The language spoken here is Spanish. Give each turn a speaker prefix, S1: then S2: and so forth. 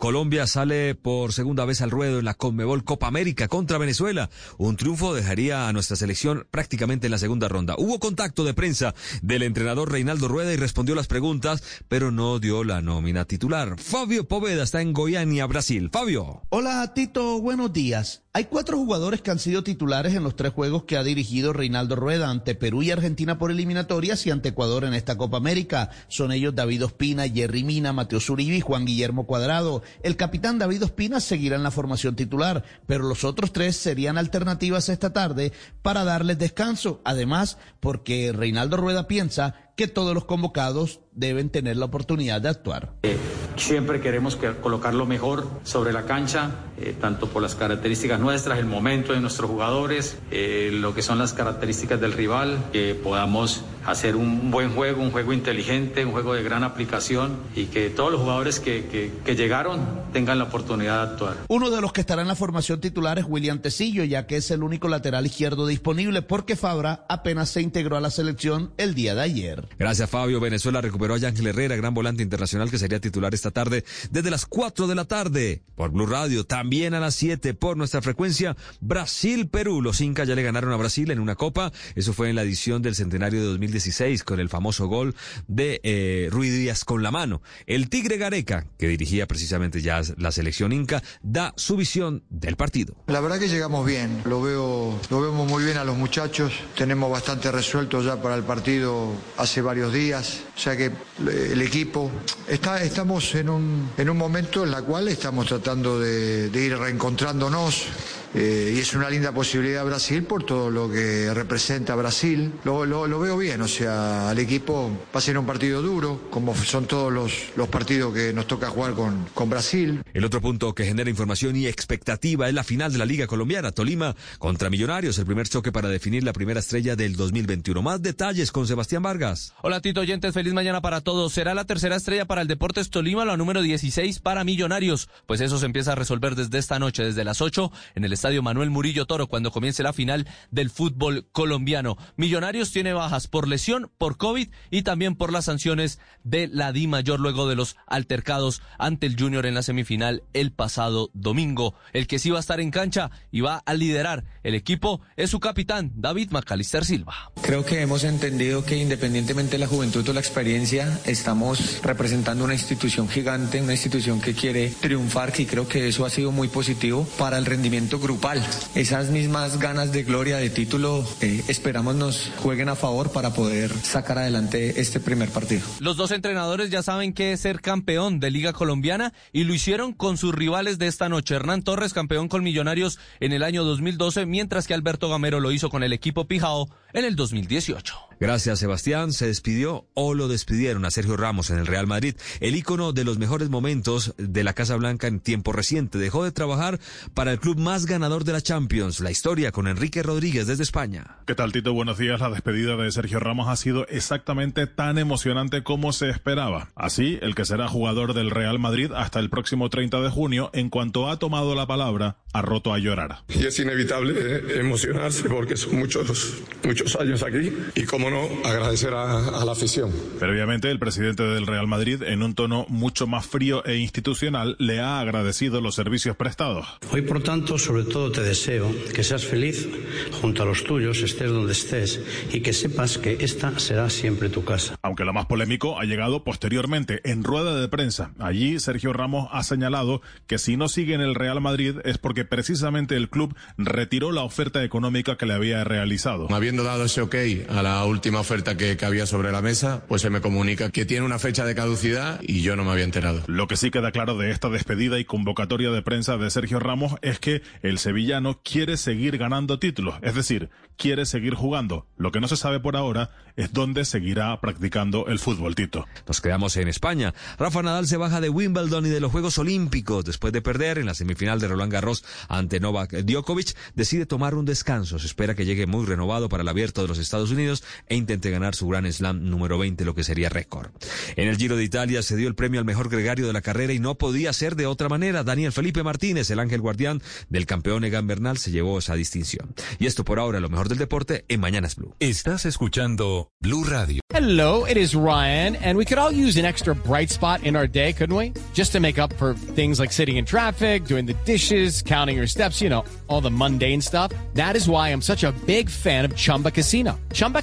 S1: Colombia sale por segunda vez al ruedo en la Conmebol Copa América contra Venezuela. Un triunfo dejaría a nuestra selección prácticamente en la segunda ronda. Hubo contacto de prensa del entrenador Reinaldo Rueda y respondió las preguntas, pero no dio la nómina titular. Fabio Poveda está en Goiânia, Brasil. Fabio.
S2: Hola Tito, buenos días. Hay cuatro jugadores que han sido titulares en los tres juegos que ha dirigido Reinaldo Rueda ante Perú y Argentina por eliminatorias y ante Ecuador en esta Copa América. Son ellos David Ospina, Jerry Mina, Mateo Zuribi y Juan Guillermo Cuadrado. El capitán David Ospina seguirá en la formación titular, pero los otros tres serían alternativas esta tarde para darles descanso. Además, porque Reinaldo Rueda piensa que todos los convocados deben tener la oportunidad de actuar.
S3: Siempre queremos que, colocar lo mejor sobre la cancha, eh, tanto por las características nuestras, el momento de nuestros jugadores, eh, lo que son las características del rival, que podamos hacer un buen juego, un juego inteligente, un juego de gran aplicación y que todos los jugadores que, que, que llegaron tengan la oportunidad de actuar.
S2: Uno de los que estará en la formación titular es William Tecillo, ya que es el único lateral izquierdo disponible porque Fabra apenas se integró a la selección el día de ayer.
S1: Gracias, Fabio. Venezuela recuperó a Ángel Herrera, gran volante internacional que sería titular esta tarde desde las 4 de la tarde por Blue Radio. También a las 7 por nuestra frecuencia Brasil-Perú. Los Incas ya le ganaron a Brasil en una copa. Eso fue en la edición del centenario de 2016 con el famoso gol de eh, Rui Díaz con la mano. El Tigre Gareca, que dirigía precisamente ya la selección Inca, da su visión del partido.
S4: La verdad que llegamos bien. Lo veo, lo vemos muy bien a los muchachos. Tenemos bastante resuelto ya para el partido hace varios días. O sea que el equipo está, estamos en un, en un momento en la cual estamos tratando de, de ir reencontrándonos. Eh, y es una linda posibilidad Brasil por todo lo que representa Brasil. Lo, lo, lo, veo bien, o sea, al equipo va a ser un partido duro, como son todos los, los partidos que nos toca jugar con, con Brasil.
S1: El otro punto que genera información y expectativa es la final de la Liga Colombiana, Tolima contra Millonarios, el primer choque para definir la primera estrella del 2021. Más detalles con Sebastián Vargas.
S5: Hola Tito Oyentes, feliz mañana para todos. Será la tercera estrella para el Deportes Tolima, la número 16 para Millonarios. Pues eso se empieza a resolver desde esta noche, desde las 8 en el Estadio Manuel Murillo Toro cuando comience la final del fútbol colombiano. Millonarios tiene bajas por lesión, por COVID y también por las sanciones de la Di Mayor luego de los altercados ante el Junior en la semifinal el pasado domingo. El que sí va a estar en cancha y va a liderar el equipo es su capitán, David Macalister Silva.
S6: Creo que hemos entendido que independientemente de la juventud o la experiencia, estamos representando una institución gigante, una institución que quiere triunfar, y creo que eso ha sido muy positivo para el rendimiento grupal esas mismas ganas de gloria, de título, eh, esperamos nos jueguen a favor para poder sacar adelante este primer partido.
S5: Los dos entrenadores ya saben que es ser campeón de Liga Colombiana y lo hicieron con sus rivales de esta noche. Hernán Torres, campeón con Millonarios en el año 2012, mientras que Alberto Gamero lo hizo con el equipo Pijao en el 2018.
S1: Gracias, Sebastián. Se despidió o lo despidieron a Sergio Ramos en el Real Madrid, el ícono de los mejores momentos de la Casa Blanca en tiempo reciente. Dejó de trabajar para el club más ganador de la Champions. La historia con Enrique Rodríguez desde España.
S7: ¿Qué tal, Tito? Buenos días. La despedida de Sergio Ramos ha sido exactamente tan emocionante como se esperaba. Así, el que será jugador del Real Madrid hasta el próximo 30 de junio, en cuanto ha tomado la palabra, ha roto a llorar.
S8: Y es inevitable eh, emocionarse porque son muchos, muchos años aquí y como no, agradecer a, a, la afición.
S7: Previamente, el presidente del Real Madrid, en un tono mucho más frío e institucional, le ha agradecido los servicios prestados.
S9: Hoy, por tanto, sobre todo te deseo que seas feliz junto a los tuyos, estés donde estés, y que sepas que esta será siempre tu casa.
S7: Aunque lo más polémico ha llegado posteriormente, en rueda de prensa. Allí, Sergio Ramos ha señalado que si no sigue en el Real Madrid es porque precisamente el club retiró la oferta económica que le había realizado.
S10: Habiendo dado ese ok a la última última oferta que, que había sobre la mesa, pues se me comunica que tiene una fecha de caducidad y yo no me había enterado.
S7: Lo que sí queda claro de esta despedida y convocatoria de prensa de Sergio Ramos es que el sevillano quiere seguir ganando títulos, es decir, quiere seguir jugando. Lo que no se sabe por ahora es dónde seguirá practicando el fútbol, Tito.
S1: Nos quedamos en España. Rafa Nadal se baja de Wimbledon y de los Juegos Olímpicos. Después de perder en la semifinal de Roland Garros ante Novak Djokovic, decide tomar un descanso. Se espera que llegue muy renovado para el abierto de los Estados Unidos e intente ganar su Gran Slam número 20, lo que sería récord. En el Giro de Italia se dio el premio al mejor gregario de la carrera y no podía ser de otra manera. Daniel Felipe Martínez, el ángel guardián del campeón Egan Bernal, se llevó esa distinción. Y esto por ahora, lo mejor del deporte en Mañanas Blue.
S11: Estás escuchando Blue Radio.
S12: Hello, it is Ryan, and we could all use an extra bright spot in our day, couldn't we? Just to make up for things like sitting in traffic, doing the dishes, counting your steps, you know, all the mundane stuff. That is why I'm such a big fan of Chumba Casino. Chumba